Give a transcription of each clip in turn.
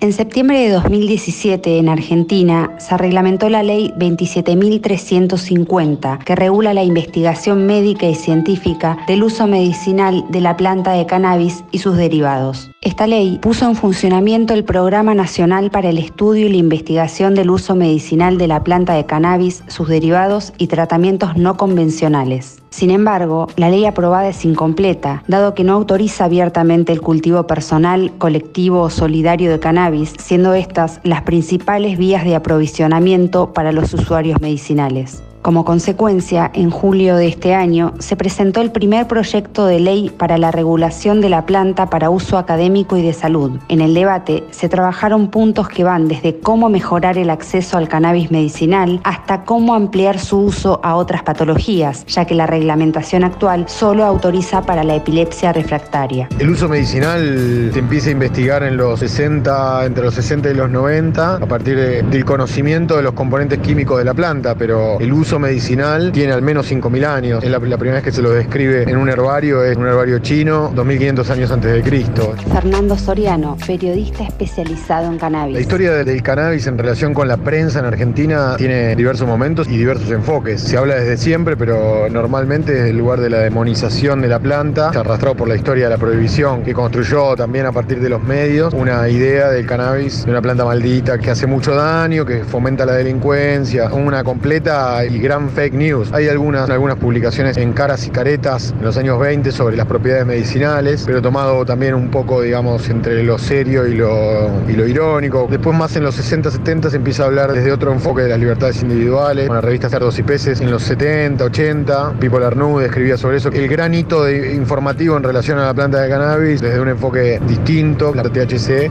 En septiembre de 2017, en Argentina, se reglamentó la ley 27.350, que regula la investigación médica y científica del uso medicinal de la planta de cannabis y sus derivados. Esta ley puso en funcionamiento el Programa Nacional para el Estudio y la Investigación del Uso Medicinal de la Planta de Cannabis, sus derivados y tratamientos no convencionales. Sin embargo, la ley aprobada es incompleta, dado que no autoriza abiertamente el cultivo personal, colectivo o solidario de cannabis, siendo estas las principales vías de aprovisionamiento para los usuarios medicinales. Como consecuencia, en julio de este año se presentó el primer proyecto de ley para la regulación de la planta para uso académico y de salud. En el debate se trabajaron puntos que van desde cómo mejorar el acceso al cannabis medicinal hasta cómo ampliar su uso a otras patologías, ya que la reglamentación actual solo autoriza para la epilepsia refractaria. El uso medicinal se empieza a investigar en los 60, entre los 60 y los 90, a partir del conocimiento de los componentes químicos de la planta, pero el uso uso medicinal tiene al menos 5.000 años. Es la, primera vez que se lo describe en un herbario, es un herbario chino, 2.500 años antes de Cristo. Fernando Soriano, periodista especializado en cannabis. La historia del cannabis en relación con la prensa en Argentina tiene diversos momentos y diversos enfoques. Se habla desde siempre, pero normalmente es el lugar de la demonización de la planta, arrastrado por la historia de la prohibición, que construyó también a partir de los medios una idea del cannabis de una planta maldita que hace mucho daño, que fomenta la delincuencia, una completa y gran fake news. Hay algunas, algunas publicaciones en caras y caretas en los años 20 sobre las propiedades medicinales, pero tomado también un poco, digamos, entre lo serio y lo, irónico. Después más en los 60, 70 se empieza a hablar desde otro enfoque de las libertades individuales, con la revista Cerdos y Peces en los 70, 80, Pipo Larnud escribía sobre eso. El gran hito informativo en relación a la planta de cannabis desde un enfoque distinto, la THC,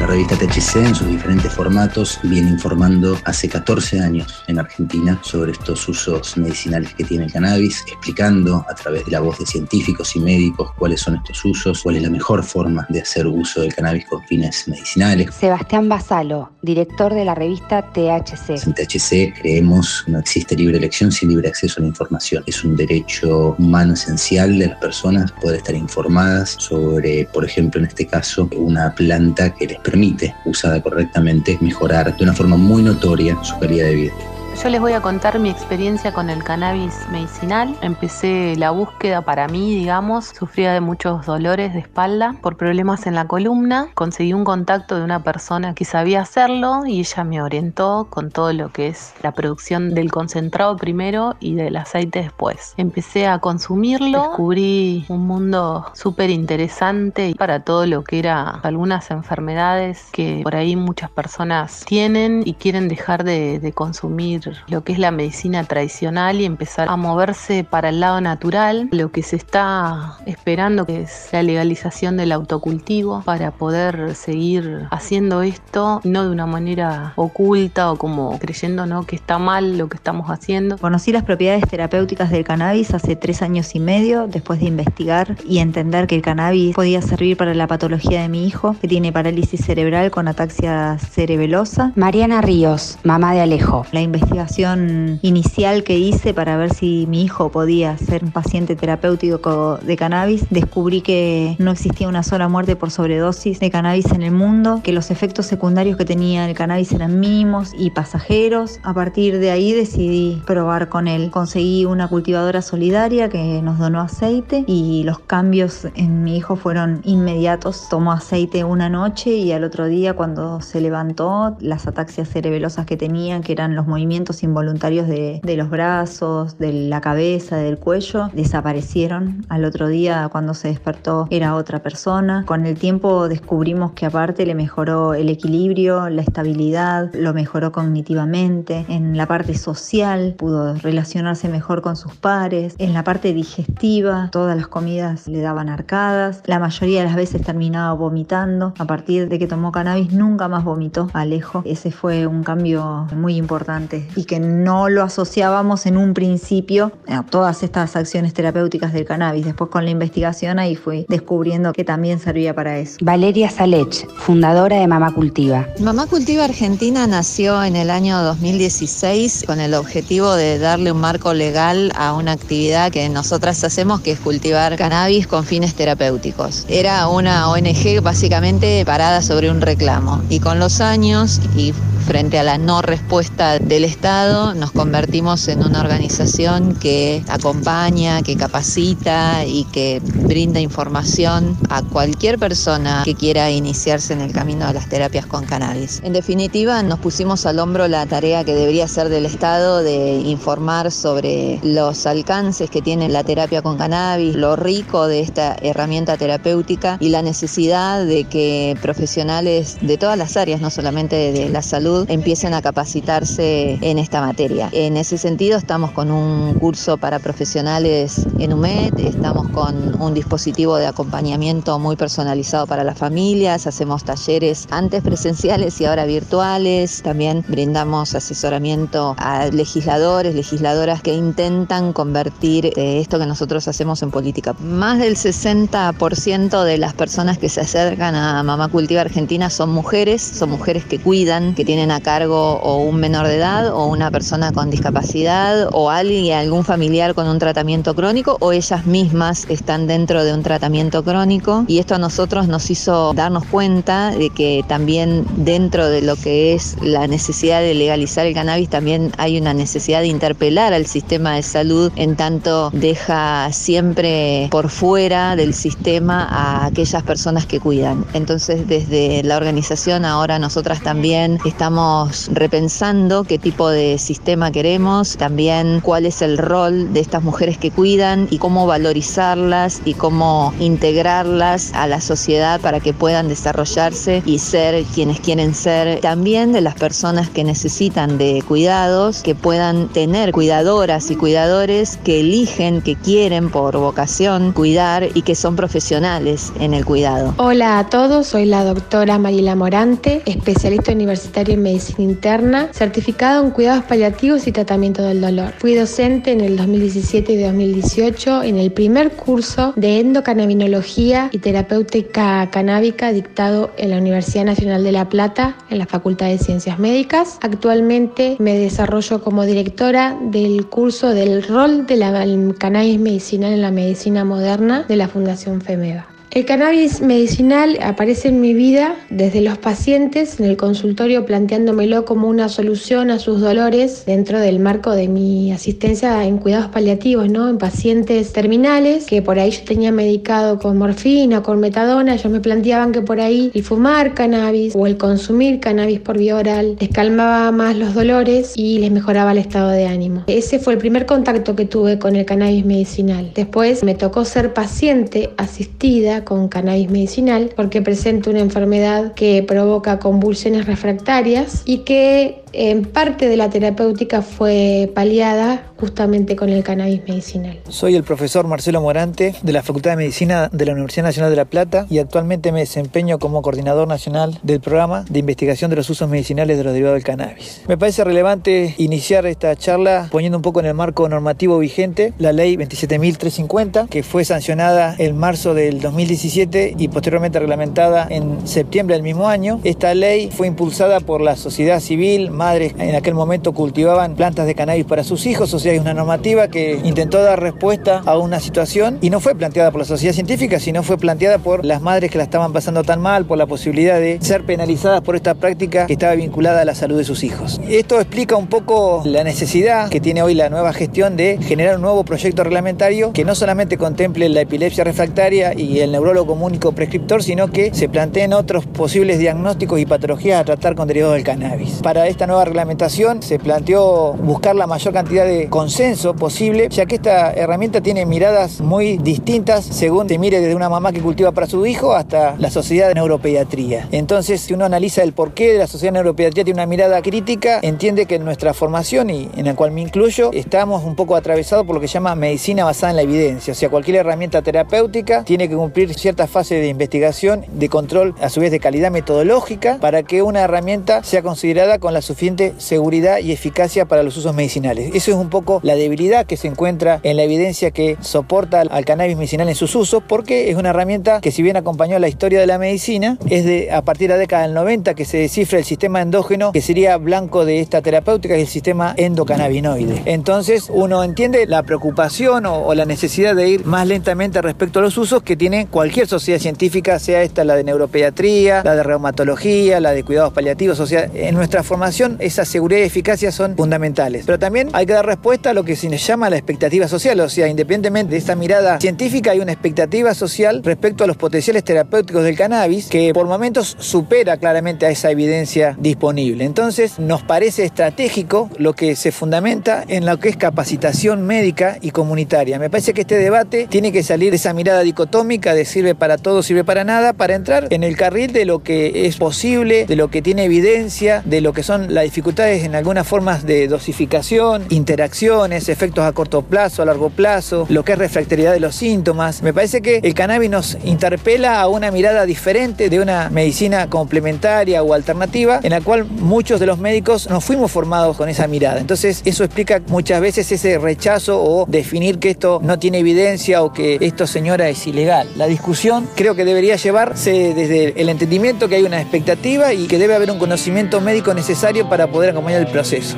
la revista THC en sus diferentes formatos viene informando hace 14 años en Argentina sobre estos usos medicinales que tiene el cannabis, explicando a través de la voz de científicos y médicos cuáles son estos usos, cuál es la mejor forma de hacer uso del cannabis con fines medicinales. Sebastián Basalo, director de la revista THC. En THC creemos que no existe libre elección sin libre acceso a la información. Es un derecho humano esencial de las personas poder estar informadas sobre, por ejemplo, en este caso, una planta que les permite, usada correctamente, mejorar de una forma muy notoria su calidad de vida. Yo les voy a contar mi experiencia con el cannabis medicinal. Empecé la búsqueda para mí, digamos. Sufría de muchos dolores de espalda por problemas en la columna. Conseguí un contacto de una persona que sabía hacerlo y ella me orientó con todo lo que es la producción del concentrado primero y del aceite después. Empecé a consumirlo, descubrí un mundo súper interesante para todo lo que era algunas enfermedades que por ahí muchas personas tienen y quieren dejar de, de consumir lo que es la medicina tradicional y empezar a moverse para el lado natural. Lo que se está esperando que es la legalización del autocultivo para poder seguir haciendo esto, no de una manera oculta o como creyendo ¿no? que está mal lo que estamos haciendo. Conocí las propiedades terapéuticas del cannabis hace tres años y medio después de investigar y entender que el cannabis podía servir para la patología de mi hijo, que tiene parálisis cerebral con ataxia cerebelosa. Mariana Ríos, mamá de Alejo. La investigación inicial que hice para ver si mi hijo podía ser un paciente terapéutico de cannabis, descubrí que no existía una sola muerte por sobredosis de cannabis en el mundo, que los efectos secundarios que tenía el cannabis eran mínimos y pasajeros. A partir de ahí decidí probar con él. Conseguí una cultivadora solidaria que nos donó aceite y los cambios en mi hijo fueron inmediatos. Tomó aceite una noche y al otro día cuando se levantó, las ataxias cerebelosas que tenía, que eran los movimientos involuntarios de, de, los brazos, de la cabeza, del cuello, desaparecieron. Al otro día, cuando se despertó, era otra persona. Con el tiempo descubrimos que aparte le mejoró el equilibrio, la estabilidad, lo mejoró cognitivamente. En la parte social pudo relacionarse mejor con sus pares. En la parte digestiva, todas las comidas le daban arcadas. La mayoría de las veces terminaba vomitando. A partir de que tomó cannabis, nunca más vomitó. Alejo. Ese fue un cambio muy importante y que no lo asociábamos en un principio a todas estas acciones terapéuticas del cannabis. Después con la investigación ahí fui descubriendo que también servía para eso. Valeria Salech, fundadora de Mamá Cultiva. Mamá Cultiva Argentina nació en el año 2016 con el objetivo de darle un marco legal a una actividad que nosotras hacemos, que es cultivar cannabis con fines terapéuticos. Era una ONG básicamente parada sobre un reclamo y con los años y frente a la no respuesta del Estado, nos convertimos en una organización que acompaña, que capacita y que brinda información a cualquier persona que quiera iniciarse en el camino de las terapias con cannabis. En definitiva, nos pusimos al hombro la tarea que debería ser del Estado de informar sobre los alcances que tiene la terapia con cannabis, lo rico de esta herramienta terapéutica y la necesidad de que profesionales de todas las áreas, no solamente de la salud, empiecen a capacitarse en esta materia. En ese sentido estamos con un curso para profesionales en UMED, estamos con un dispositivo de acompañamiento muy personalizado para las familias, hacemos talleres antes presenciales y ahora virtuales, también brindamos asesoramiento a legisladores, legisladoras que intentan convertir eh, esto que nosotros hacemos en política. Más del 60% de las personas que se acercan a Mamá Cultiva Argentina son mujeres, son mujeres que cuidan, que tienen a cargo o un menor de edad o una persona con discapacidad o alguien, algún familiar con un tratamiento crónico o ellas mismas están dentro de un tratamiento crónico y esto a nosotros nos hizo darnos cuenta de que también dentro de lo que es la necesidad de legalizar el cannabis también hay una necesidad de interpelar al sistema de salud en tanto deja siempre por fuera del sistema a aquellas personas que cuidan. Entonces desde la organización ahora nosotras también estamos estamos repensando qué tipo de sistema queremos, también cuál es el rol de estas mujeres que cuidan y cómo valorizarlas y cómo integrarlas a la sociedad para que puedan desarrollarse y ser quienes quieren ser. También de las personas que necesitan de cuidados, que puedan tener cuidadoras y cuidadores que eligen, que quieren por vocación cuidar y que son profesionales en el cuidado. Hola a todos, soy la doctora Marila Morante, especialista universitaria en medicina interna, certificado en cuidados paliativos y tratamiento del dolor. Fui docente en el 2017 y 2018 en el primer curso de endocannabinología y terapéutica canábica dictado en la Universidad Nacional de La Plata en la Facultad de Ciencias Médicas. Actualmente me desarrollo como directora del curso del rol de la cannabis medicinal en la medicina moderna de la Fundación FEMEVA. El cannabis medicinal aparece en mi vida desde los pacientes en el consultorio planteándomelo como una solución a sus dolores dentro del marco de mi asistencia en cuidados paliativos, ¿no? En pacientes terminales que por ahí yo tenía medicado con morfina, con metadona, ellos me planteaban que por ahí el fumar cannabis o el consumir cannabis por vía oral les calmaba más los dolores y les mejoraba el estado de ánimo. Ese fue el primer contacto que tuve con el cannabis medicinal. Después me tocó ser paciente asistida con cannabis medicinal porque presenta una enfermedad que provoca convulsiones refractarias y que en parte de la terapéutica fue paliada justamente con el cannabis medicinal. Soy el profesor Marcelo Morante de la Facultad de Medicina de la Universidad Nacional de La Plata y actualmente me desempeño como coordinador nacional del programa de investigación de los usos medicinales de los derivados del cannabis. Me parece relevante iniciar esta charla poniendo un poco en el marco normativo vigente la ley 27.350 que fue sancionada en marzo del 2017 y posteriormente reglamentada en septiembre del mismo año. Esta ley fue impulsada por la sociedad civil, madres en aquel momento cultivaban plantas de cannabis para sus hijos, o sea, es una normativa que intentó dar respuesta a una situación y no fue planteada por la sociedad científica, sino fue planteada por las madres que la estaban pasando tan mal, por la posibilidad de ser penalizadas por esta práctica que estaba vinculada a la salud de sus hijos. Esto explica un poco la necesidad que tiene hoy la nueva gestión de generar un nuevo proyecto reglamentario que no solamente contemple la epilepsia refractaria y el neurólogo único prescriptor, sino que se planteen otros posibles diagnósticos y patologías a tratar con derivados del cannabis. Para esta nueva reglamentación se planteó buscar la mayor cantidad de consenso posible, ya que esta herramienta tiene miradas muy distintas según se mire desde una mamá que cultiva para su hijo hasta la sociedad de neuropediatría. Entonces, si uno analiza el porqué de la sociedad de neuropediatría tiene una mirada crítica, entiende que en nuestra formación, y en la cual me incluyo, estamos un poco atravesados por lo que se llama medicina basada en la evidencia. O sea, cualquier herramienta terapéutica tiene que cumplir ciertas fases de investigación, de control, a su vez de calidad metodológica, para que una herramienta sea considerada con la suficiente seguridad y eficacia para los usos medicinales. Eso es un poco la debilidad que se encuentra en la evidencia que soporta al cannabis medicinal en sus usos, porque es una herramienta que si bien acompañó la historia de la medicina, es de a partir de la década del 90 que se descifra el sistema endógeno que sería blanco de esta terapéutica, es el sistema endocannabinoide. Entonces uno entiende la preocupación o, o la necesidad de ir más lentamente respecto a los usos que tiene cualquier sociedad científica, sea esta la de neuropediatría, la de reumatología, la de cuidados paliativos, o sea, en nuestra formación esa seguridad y eficacia son fundamentales. Pero también hay que dar respuesta a lo que se llama la expectativa social, o sea, independientemente de esta mirada científica, hay una expectativa social respecto a los potenciales terapéuticos del cannabis que por momentos supera claramente a esa evidencia disponible. Entonces, nos parece estratégico lo que se fundamenta en lo que es capacitación médica y comunitaria. Me parece que este debate tiene que salir de esa mirada dicotómica de sirve para todo, sirve para nada, para entrar en el carril de lo que es posible, de lo que tiene evidencia, de lo que son las dificultades en algunas formas de dosificación, interacciones, efectos a corto plazo, a largo plazo, lo que es refractoriedad de los síntomas. Me parece que el cannabis nos interpela a una mirada diferente de una medicina complementaria o alternativa en la cual muchos de los médicos nos fuimos formados con esa mirada. Entonces eso explica muchas veces ese rechazo o definir que esto no tiene evidencia o que esto señora es ilegal. La discusión creo que debería llevarse desde el entendimiento que hay una expectativa y que debe haber un conocimiento médico necesario para poder acompañar el proceso.